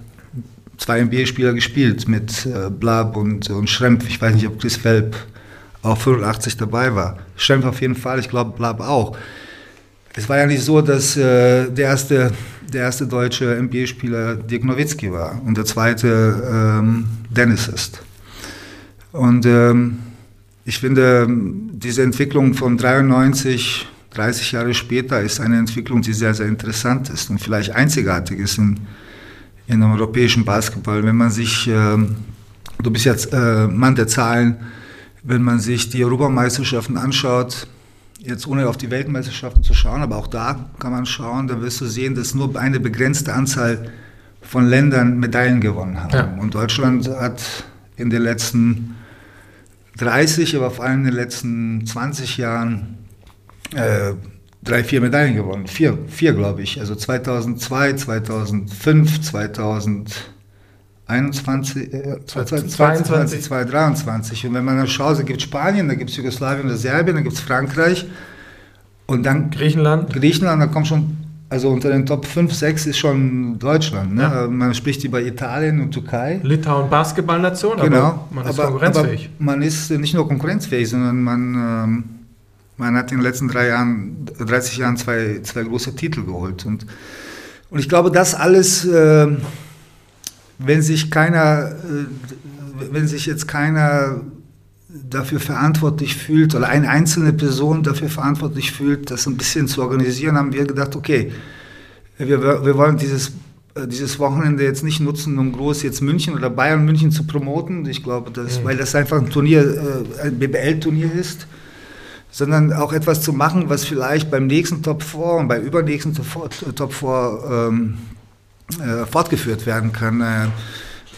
zwei NBA-Spieler gespielt mit äh, Blab und, und Schrempf. Ich weiß nicht, ob Chris Welp auch 85 dabei war. Schrempf auf jeden Fall, ich glaube Blab auch. Es war ja nicht so, dass äh, der, erste, der erste deutsche NBA-Spieler Dirk Nowitzki war und der zweite ähm, Dennis ist. Und ähm, ich finde, diese Entwicklung von 93, 30 Jahre später, ist eine Entwicklung, die sehr, sehr interessant ist und vielleicht einzigartig ist in, in dem europäischen Basketball. Wenn man sich, äh, du bist jetzt äh, Mann der Zahlen, wenn man sich die Europameisterschaften anschaut, jetzt ohne auf die Weltmeisterschaften zu schauen, aber auch da kann man schauen, da wirst du sehen, dass nur eine begrenzte Anzahl von Ländern Medaillen gewonnen haben. Ja. Und Deutschland hat in den letzten 30, aber vor allem in den letzten 20 Jahren äh, drei, vier Medaillen gewonnen. Vier, vier glaube ich. Also 2002, 2005, 2000. 21, äh, 2022, 2023. Und wenn man dann schaut, da gibt es Spanien, da gibt es Jugoslawien da Serbien, da gibt es Frankreich und dann Griechenland. Griechenland, da kommt schon, also unter den Top 5, 6 ist schon Deutschland. Ne? Ja. Man spricht über Italien und Türkei. Litauen Basketballnation, genau. aber man ist aber, konkurrenzfähig. Aber man ist nicht nur konkurrenzfähig, sondern man, ähm, man hat in den letzten drei Jahren, 30 Jahren zwei, zwei große Titel geholt. Und, und ich glaube, das alles... Äh, wenn sich keiner, äh, wenn sich jetzt keiner dafür verantwortlich fühlt oder eine einzelne Person dafür verantwortlich fühlt, das ein bisschen zu organisieren, haben wir gedacht, okay, wir, wir wollen dieses, äh, dieses Wochenende jetzt nicht nutzen, um groß jetzt München oder Bayern München zu promoten. Ich glaube, dass, mhm. weil das einfach ein Turnier, äh, ein BBL-Turnier ist, sondern auch etwas zu machen, was vielleicht beim nächsten Top 4 und beim übernächsten Top 4 ähm, äh, fortgeführt werden kann. Äh,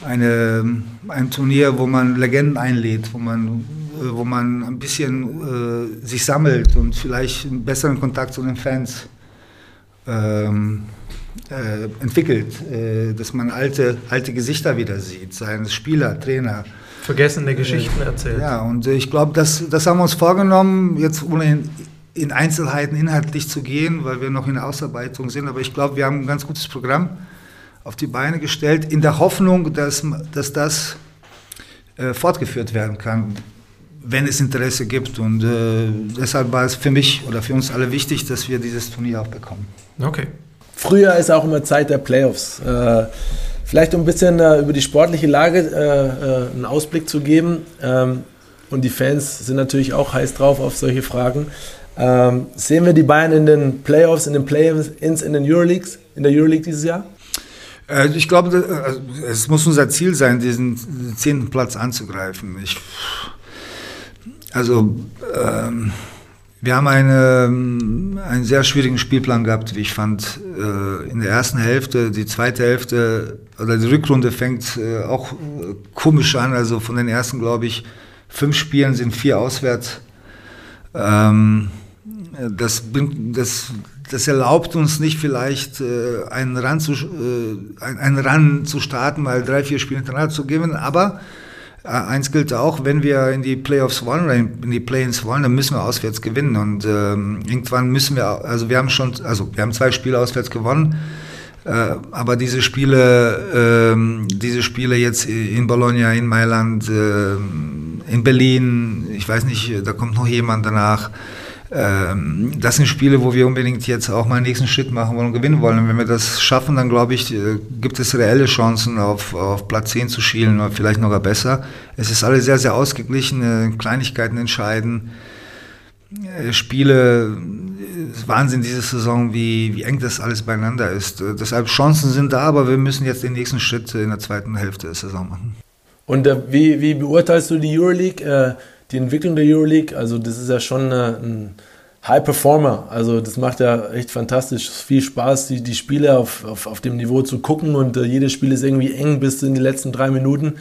eine, ein Turnier, wo man Legenden einlädt, wo man, äh, wo man ein bisschen äh, sich sammelt und vielleicht einen besseren Kontakt zu den Fans ähm, äh, entwickelt, äh, dass man alte, alte Gesichter wieder sieht, seien es Spieler, Trainer. Vergessene Geschichten erzählt. Ja, und ich glaube, das, das haben wir uns vorgenommen, jetzt ohne in, in Einzelheiten inhaltlich zu gehen, weil wir noch in Ausarbeitung sind, aber ich glaube, wir haben ein ganz gutes Programm auf die Beine gestellt, in der Hoffnung, dass, dass das äh, fortgeführt werden kann, wenn es Interesse gibt. Und äh, deshalb war es für mich oder für uns alle wichtig, dass wir dieses Turnier auch bekommen. Okay. Früher ist auch immer Zeit der Playoffs. Äh, vielleicht um ein bisschen äh, über die sportliche Lage äh, äh, einen Ausblick zu geben. Ähm, und die Fans sind natürlich auch heiß drauf auf solche Fragen. Ähm, sehen wir die Bayern in den Playoffs, in den Play-ins, in den Euroleagues, in der Euroleague dieses Jahr? Äh, ich glaube, äh, es muss unser Ziel sein, diesen zehnten Platz anzugreifen. Ich, also, ähm, wir haben eine, einen sehr schwierigen Spielplan gehabt, wie ich fand. Äh, in der ersten Hälfte, die zweite Hälfte oder die Rückrunde fängt auch komisch an. Also von den ersten, glaube ich, fünf Spielen sind vier auswärts. Ähm, das, das das erlaubt uns nicht vielleicht äh, einen, Run zu, äh, einen Run zu starten, mal drei, vier Spiele hintereinander zu gewinnen, aber äh, eins gilt auch, wenn wir in die Playoffs wollen oder in die Play-ins wollen, dann müssen wir auswärts gewinnen. Und ähm, irgendwann müssen wir, also wir haben schon, also wir haben zwei Spiele auswärts gewonnen, äh, aber diese Spiele, äh, diese Spiele jetzt in Bologna, in Mailand, äh, in Berlin, ich weiß nicht, da kommt noch jemand danach, ähm, das sind Spiele, wo wir unbedingt jetzt auch mal einen nächsten Schritt machen wollen und gewinnen wollen. Und wenn wir das schaffen, dann glaube ich, äh, gibt es reelle Chancen, auf, auf Platz 10 zu schielen oder vielleicht noch besser. Es ist alles sehr, sehr ausgeglichen, Kleinigkeiten entscheiden. Äh, Spiele, äh, Wahnsinn diese Saison, wie, wie eng das alles beieinander ist. Deshalb Chancen sind da, aber wir müssen jetzt den nächsten Schritt in der zweiten Hälfte der Saison machen. Und äh, wie, wie beurteilst du die Euroleague? Äh die Entwicklung der Euroleague, also das ist ja schon eine, High Performer. Also das macht ja echt fantastisch viel Spaß, die, die Spiele auf, auf, auf dem Niveau zu gucken und äh, jedes Spiel ist irgendwie eng bis in die letzten drei Minuten.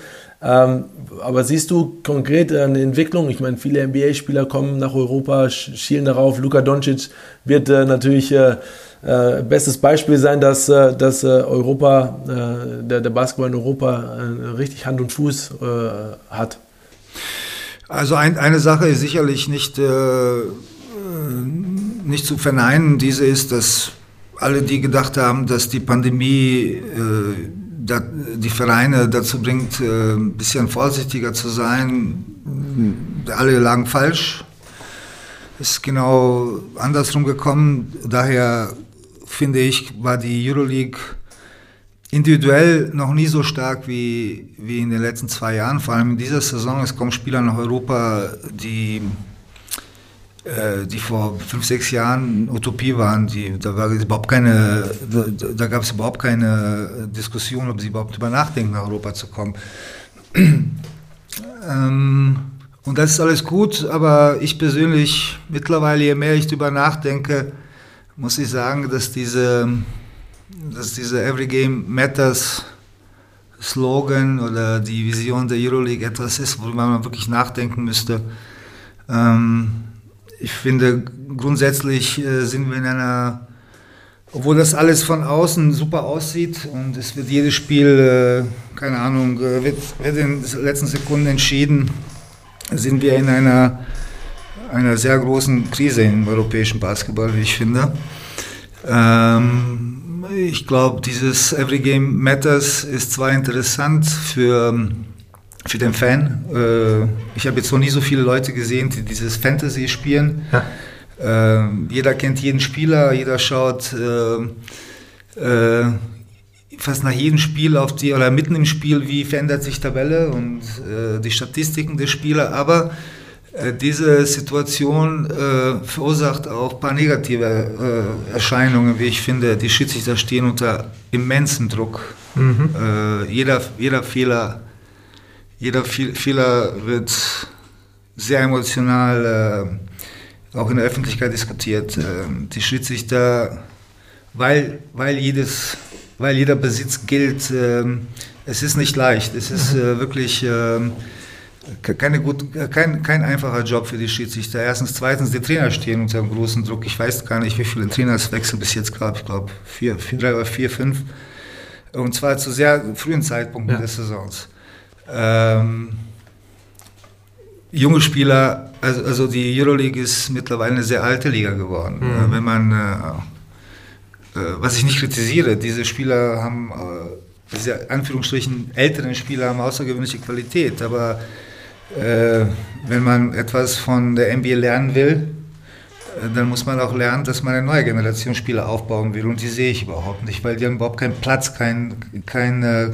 Ähm, aber siehst du konkret eine Entwicklung? Ich meine, viele NBA-Spieler kommen nach Europa, schielen darauf. Luka Doncic wird äh, natürlich äh, äh, bestes Beispiel sein, dass, äh, dass äh, Europa, äh, der, der Basketball in Europa richtig Hand und Fuß hat. Also ein, eine Sache ist sicherlich nicht, nicht zu verneinen. Diese ist, dass alle, die gedacht haben, dass die Pandemie die Vereine dazu bringt, äh, ein bisschen vorsichtiger zu sein. Alle lagen falsch. Ist genau andersrum gekommen. Daher finde ich, war die Euroleague individuell noch nie so stark wie, wie in den letzten zwei Jahren. Vor allem in dieser Saison. Es kommen Spieler nach Europa, die äh, die vor fünf, sechs Jahren Utopie waren, die, da, war überhaupt keine, da, da gab es überhaupt keine Diskussion, ob sie überhaupt über nachdenken, nach Europa zu kommen. ähm, und das ist alles gut, aber ich persönlich, mittlerweile, je mehr ich darüber nachdenke, muss ich sagen, dass diese, dass diese Every Game Matters Slogan oder die Vision der Euroleague etwas ist, worüber man wirklich nachdenken müsste. Ähm, ich finde, grundsätzlich äh, sind wir in einer, obwohl das alles von außen super aussieht und es wird jedes Spiel, äh, keine Ahnung, äh, wird, wird in den letzten Sekunden entschieden, sind wir in einer, einer sehr großen Krise im europäischen Basketball, wie ich finde. Ähm, ich glaube, dieses Every Game Matters ist zwar interessant für für den Fan. Äh, ich habe jetzt noch nie so viele Leute gesehen, die dieses Fantasy spielen. Ja. Äh, jeder kennt jeden Spieler, jeder schaut äh, äh, fast nach jedem Spiel auf die, oder mitten im Spiel, wie verändert sich Tabelle und äh, die Statistiken der Spieler. Aber diese Situation verursacht auch ein paar negative Erscheinungen, wie ich finde. Die Schiedsrichter stehen unter immensem Druck. Mhm. jeder, jeder Fehler jeder Fehler wird sehr emotional äh, auch in der Öffentlichkeit diskutiert. Äh, die Schiedsrichter, weil, weil, jedes, weil jeder Besitz gilt, äh, es ist nicht leicht. Es ist äh, wirklich keine gut, kein, kein einfacher Job für die Schiedsrichter. Erstens, zweitens, die Trainer stehen unter einem großen Druck. Ich weiß gar nicht, wie viele Trainerswechsel bis jetzt gab. Ich glaube, vier, vier, drei oder vier, fünf. Und zwar zu sehr frühen Zeitpunkten ja. des Saisons. Ähm, junge Spieler, also, also die Euroleague ist mittlerweile eine sehr alte Liga geworden. Mhm. Wenn man, äh, äh, was ich nicht kritisiere, diese Spieler haben, äh, diese Anführungsstrichen älteren Spieler haben außergewöhnliche Qualität, aber äh, wenn man etwas von der NBA lernen will, äh, dann muss man auch lernen, dass man eine neue Generation Spieler aufbauen will. Und die sehe ich überhaupt nicht, weil die haben überhaupt keinen Platz, kein, kein äh,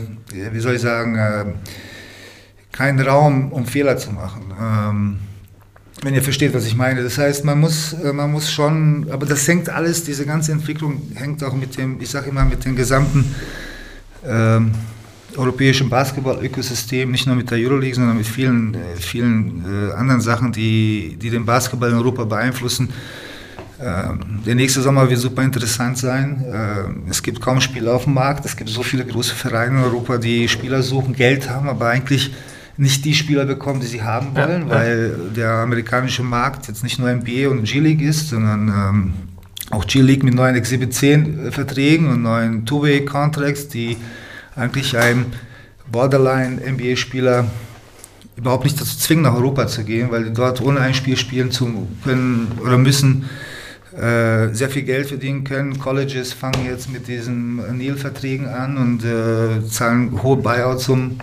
wie soll ich sagen, keinen Raum, um Fehler zu machen. Ähm, wenn ihr versteht, was ich meine. Das heißt, man muss, äh, man muss schon, aber das hängt alles, diese ganze Entwicklung hängt auch mit dem, ich sage immer, mit dem gesamten ähm, europäischen Basketball-Ökosystem, nicht nur mit der Euroleague, sondern mit vielen, äh, vielen äh, anderen Sachen, die, die den Basketball in Europa beeinflussen. Ähm, der nächste Sommer wird super interessant sein. Ähm, es gibt kaum Spieler auf dem Markt. Es gibt so viele große Vereine in Europa, die Spieler suchen, Geld haben, aber eigentlich nicht die Spieler bekommen, die sie haben wollen, ja, weil der amerikanische Markt jetzt nicht nur NBA und G-League ist, sondern ähm, auch G-League mit neuen Exhibit 10 Verträgen und neuen Two-Way-Contracts, die eigentlich einem Borderline-NBA-Spieler überhaupt nicht dazu zwingen, nach Europa zu gehen, weil die dort ohne ein Spiel spielen zu können oder müssen, äh, sehr viel Geld verdienen können. Colleges fangen jetzt mit diesen Neil-Verträgen an und äh, zahlen hohe Buyouts um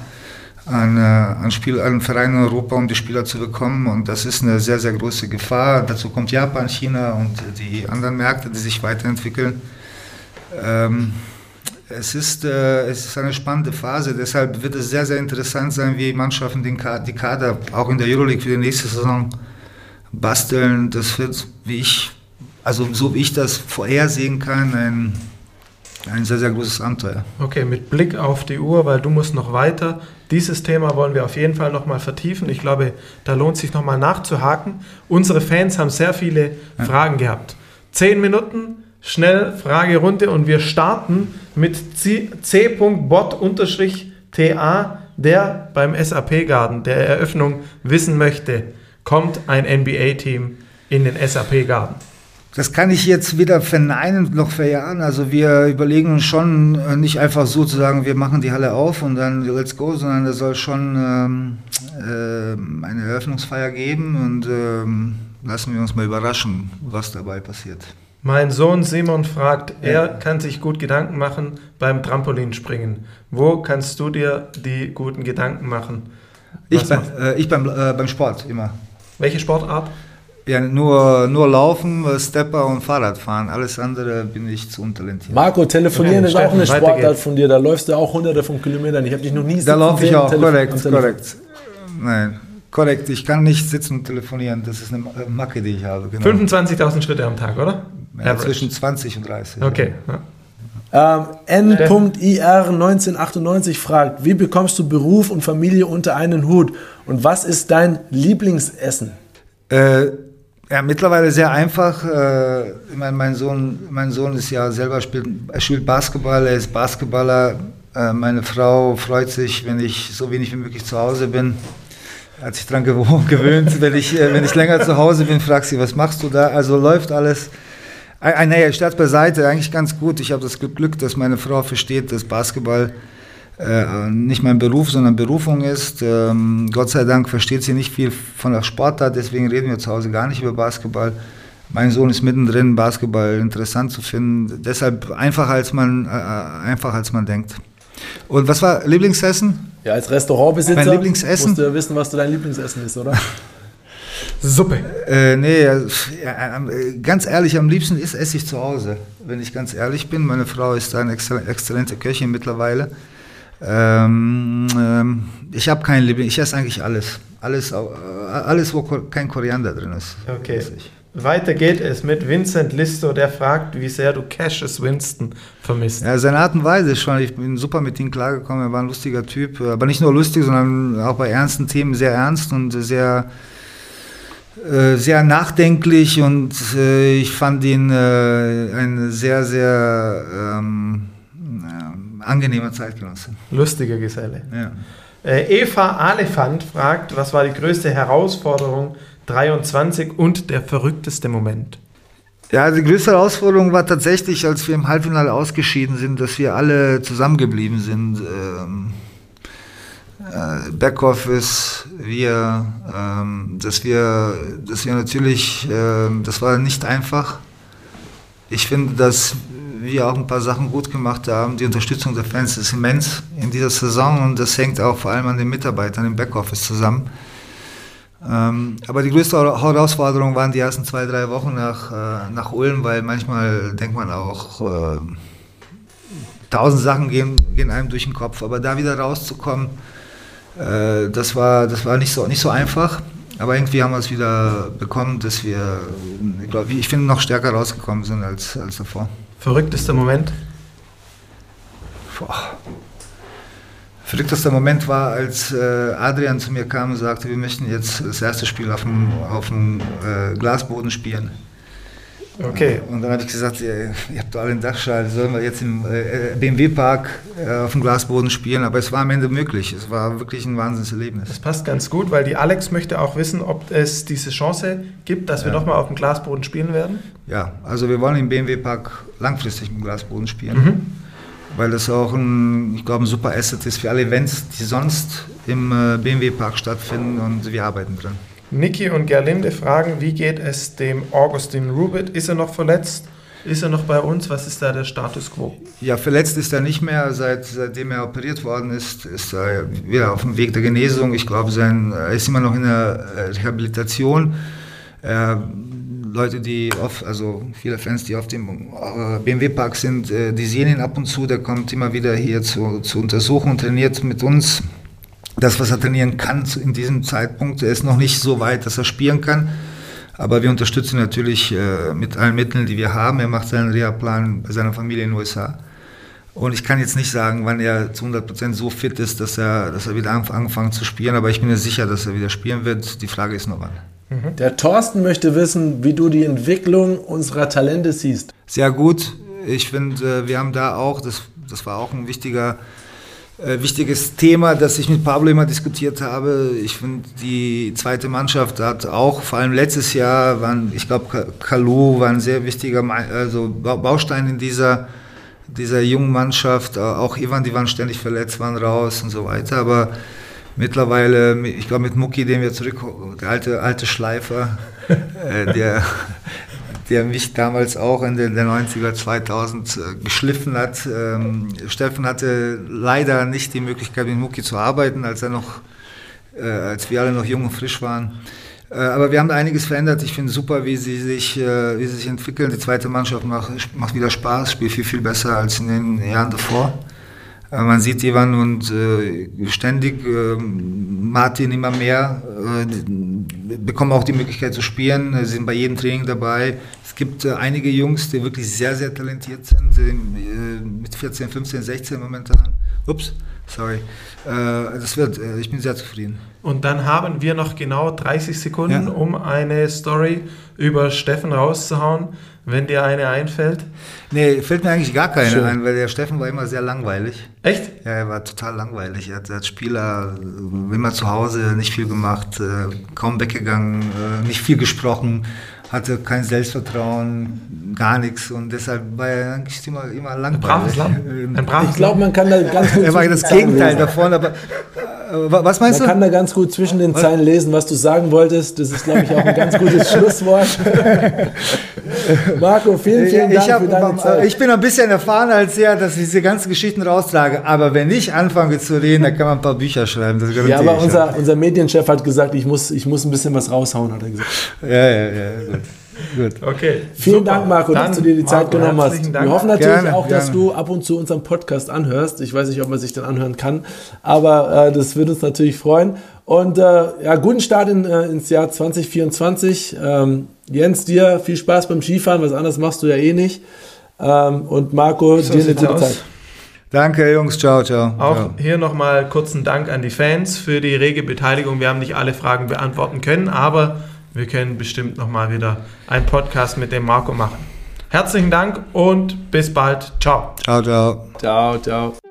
an, äh, an, Spiel, an Vereinen in Europa, um die Spieler zu bekommen. Und das ist eine sehr, sehr große Gefahr. Dazu kommt Japan, China und die anderen Märkte, die sich weiterentwickeln. Ähm, es ist, äh, es ist eine spannende Phase, deshalb wird es sehr, sehr interessant sein, wie Mannschaften den Ka die Kader auch in der Euroleague für die nächste Saison basteln. Das wird, wie ich, also so wie ich das vorhersehen kann, ein ein sehr, sehr großes Abenteuer. Okay, mit Blick auf die Uhr, weil du musst noch weiter. Dieses Thema wollen wir auf jeden Fall nochmal vertiefen. Ich glaube, da lohnt sich nochmal nachzuhaken. Unsere Fans haben sehr viele ja. Fragen gehabt. Zehn Minuten, schnell Fragerunde und wir starten mit c.bot-ta, der beim SAP-Garden der Eröffnung wissen möchte, kommt ein NBA-Team in den SAP-Garden? Das kann ich jetzt weder verneinen noch verjahren. Also wir überlegen uns schon äh, nicht einfach so zu sagen, wir machen die Halle auf und dann let's go, sondern es soll schon ähm, äh, eine Eröffnungsfeier geben und ähm, lassen wir uns mal überraschen, was dabei passiert. Mein Sohn Simon fragt, er kann sich gut Gedanken machen beim Trampolinspringen. Wo kannst du dir die guten Gedanken machen? ich, bei, äh, ich beim, äh, beim Sport immer. Welche Sportart? Ja, nur, nur Laufen, Stepper und Fahrradfahren. Alles andere bin ich zu untalentiert. Marco, telefonieren ist auch eine Sportart von dir. Da läufst du auch hunderte von Kilometern. Ich habe dich noch nie Da laufe ich auch, korrekt, korrekt. Nein, korrekt. Ich kann nicht sitzen und telefonieren. Das ist eine Macke, die ich habe. Genau. 25.000 Schritte am Tag, oder? Ja, zwischen 20 und 30. Okay. Ja. Ähm, N.IR1998 fragt, wie bekommst du Beruf und Familie unter einen Hut? Und was ist dein Lieblingsessen? Äh, ja, mittlerweile sehr einfach. Äh, ich meine, mein Sohn, mein Sohn ist ja selber spielt, er spielt Basketball, er ist Basketballer. Äh, meine Frau freut sich, wenn ich so wenig wie möglich zu Hause bin. Hat sich daran gewöhnt, wenn ich, äh, wenn ich länger zu Hause bin, fragt sie, was machst du da? Also läuft alles. Äh, naja, Stadt beiseite, eigentlich ganz gut. Ich habe das Glück, dass meine Frau versteht, dass Basketball äh, nicht mein Beruf, sondern Berufung ist. Ähm, Gott sei Dank versteht sie nicht viel von der Sportart, deswegen reden wir zu Hause gar nicht über Basketball. Mein Sohn ist mittendrin, Basketball interessant zu finden. Deshalb einfacher als man, äh, einfach als man denkt. Und was war Lieblingsessen? Ja, als Restaurantbesitzer mein Lieblingsessen? musst du ja wissen, was du dein Lieblingsessen ist, oder? Suppe. Äh, nee, ja, ganz ehrlich, am liebsten ist, esse ich zu Hause, wenn ich ganz ehrlich bin. Meine Frau ist eine exzellente Köchin mittlerweile. Ähm, ähm, ich habe keinen Liebling, ich esse eigentlich alles. Alles, äh, alles wo kein Koriander drin ist. Okay. Weiter geht es mit Vincent Listo, der fragt, wie sehr du Cassius Winston vermisst. Ja, seine Art und Weise ist schon, ich bin super mit ihm klargekommen, er war ein lustiger Typ, aber nicht nur lustig, sondern auch bei ernsten Themen sehr ernst und sehr, äh, sehr nachdenklich und äh, ich fand ihn äh, ein sehr, sehr ähm, angenehmer Zeitgenosse. Lustige Geselle. Ja. Äh, Eva Alefant fragt, was war die größte Herausforderung 23 und der verrückteste Moment? Ja, die größte Herausforderung war tatsächlich, als wir im Halbfinale ausgeschieden sind, dass wir alle zusammengeblieben sind. Ähm, äh, Backoffice, wir, ähm, dass wir, dass wir natürlich, äh, das war nicht einfach. Ich finde, dass wir auch ein paar Sachen gut gemacht haben. Die Unterstützung der Fans ist immens in dieser Saison und das hängt auch vor allem an den Mitarbeitern im Backoffice zusammen. Ähm, aber die größte Herausforderung waren die ersten zwei, drei Wochen nach, äh, nach Ulm, weil manchmal denkt man auch, äh, tausend Sachen gehen, gehen einem durch den Kopf. Aber da wieder rauszukommen, äh, das, war, das war nicht so, nicht so einfach. Aber irgendwie haben wir es wieder bekommen, dass wir, ich, glaub, ich finde, noch stärker rausgekommen sind als, als davor. Verrücktester Moment? Boah. Verrücktester Moment war, als äh, Adrian zu mir kam und sagte, wir möchten jetzt das erste Spiel auf dem, auf dem äh, Glasboden spielen. Okay. Und dann habe ich gesagt, ihr, ihr habt doch alle einen Dachschall, sollen wir jetzt im äh, BMW-Park äh, auf dem Glasboden spielen? Aber es war am Ende möglich. Es war wirklich ein Wahnsinnserlebnis. Das passt ganz gut, weil die Alex möchte auch wissen, ob es diese Chance gibt, dass wir ja. nochmal auf dem Glasboden spielen werden. Ja, also wir wollen im BMW-Park langfristig im Glasboden spielen. Mhm. Weil das auch ein, ich glaube, ein super Asset ist für alle Events, die sonst im äh, BMW-Park stattfinden und wir arbeiten dran. Niki und Gerlinde fragen, wie geht es dem Augustin Rubit? Ist er noch verletzt? Ist er noch bei uns? Was ist da der Status quo? Ja, verletzt ist er nicht mehr. Seit, seitdem er operiert worden ist, ist er wieder auf dem Weg der Genesung. Ich glaube, sein, er ist immer noch in der äh, Rehabilitation. Äh, Leute, die oft, also viele Fans, die auf dem äh, BMW-Park sind, äh, die sehen ihn ab und zu. Der kommt immer wieder hier zu, zu untersuchen, trainiert mit uns das, was er trainieren kann in diesem Zeitpunkt. Er ist noch nicht so weit, dass er spielen kann. Aber wir unterstützen natürlich äh, mit allen Mitteln, die wir haben. Er macht seinen Reha-Plan bei seiner Familie in den USA. Und ich kann jetzt nicht sagen, wann er zu 100% so fit ist, dass er, dass er wieder angefangen zu spielen, aber ich bin mir sicher, dass er wieder spielen wird. Die Frage ist nur wann. Mhm. Der Thorsten möchte wissen, wie du die Entwicklung unserer Talente siehst. Sehr gut. Ich finde, äh, wir haben da auch, das, das war auch ein wichtiger, äh, wichtiges Thema, das ich mit Pablo immer diskutiert habe. Ich finde, die zweite Mannschaft hat auch, vor allem letztes Jahr, waren, ich glaube, Kalu war ein sehr wichtiger also Baustein in dieser dieser jungen Mannschaft, äh, auch Ivan, die waren ständig verletzt, waren raus und so weiter. Aber mittlerweile, ich glaube mit Mucki, den wir zurück, der alte, alte Schleifer, äh, der, der mich damals auch in den 90er, 2000 äh, geschliffen hat. Ähm, Steffen hatte leider nicht die Möglichkeit, mit Mucki zu arbeiten, als er noch, als wir alle noch jung und frisch waren. Äh, aber wir haben einiges verändert. Ich finde super, wie sie sich, äh, wie sie sich entwickeln. Die zweite Mannschaft macht, macht wieder Spaß, spielt viel, viel besser als in den Jahren davor. Äh, man sieht Ivan und ständig Martin immer mehr, bekommen auch die Möglichkeit zu spielen, sind bei jedem Training dabei. Es gibt einige Jungs, die wirklich sehr, sehr talentiert sind, mit 14, 15, 16 momentan. Ups, sorry. Das wird, ich bin sehr zufrieden. Und dann haben wir noch genau 30 Sekunden, ja. um eine Story über Steffen rauszuhauen, wenn dir eine einfällt. Nee, fällt mir eigentlich gar keine Schön. ein, weil der Steffen war immer sehr langweilig. Echt? Ja, er war total langweilig. Er hat als Spieler immer zu Hause nicht viel gemacht, äh, kaum weggegangen, äh, nicht viel gesprochen hatte kein Selbstvertrauen, gar nichts und deshalb war er eigentlich immer, immer langweilig. Ein braves ich glaube, man kann da ganz gut. er war das Gegenteil davon, aber was meinst Man du? Man kann da ganz gut zwischen den Zeilen lesen, was du sagen wolltest. Das ist, glaube ich, auch ein ganz gutes Schlusswort. Marco, vielen, vielen Dank hab, für deine Zeit. Ich bin ein bisschen erfahren als er, dass ich diese ganzen Geschichten raustrage. Aber wenn ich anfange zu reden, dann kann man ein paar Bücher schreiben. ja, aber unser, unser Medienchef hat gesagt, ich muss, ich muss ein bisschen was raushauen, hat er gesagt. Ja, ja, ja, gut. Gut. Okay. Vielen Super. Dank, Marco, Dann, dass du dir die Marco, Zeit genommen hast. Dank. Wir hoffen natürlich gerne, auch, dass gerne. du ab und zu unseren Podcast anhörst. Ich weiß nicht, ob man sich dann anhören kann, aber äh, das würde uns natürlich freuen. Und äh, ja, guten Start in, äh, ins Jahr 2024. Ähm, Jens, dir viel Spaß beim Skifahren. Was anderes machst du ja eh nicht. Ähm, und Marco, so dir eine gute aus. Zeit. Danke, Jungs. Ciao, ciao. Auch ciao. hier nochmal kurzen Dank an die Fans für die rege Beteiligung. Wir haben nicht alle Fragen beantworten können, aber wir können bestimmt nochmal wieder einen Podcast mit dem Marco machen. Herzlichen Dank und bis bald. Ciao. Ciao, ciao. Ciao, ciao.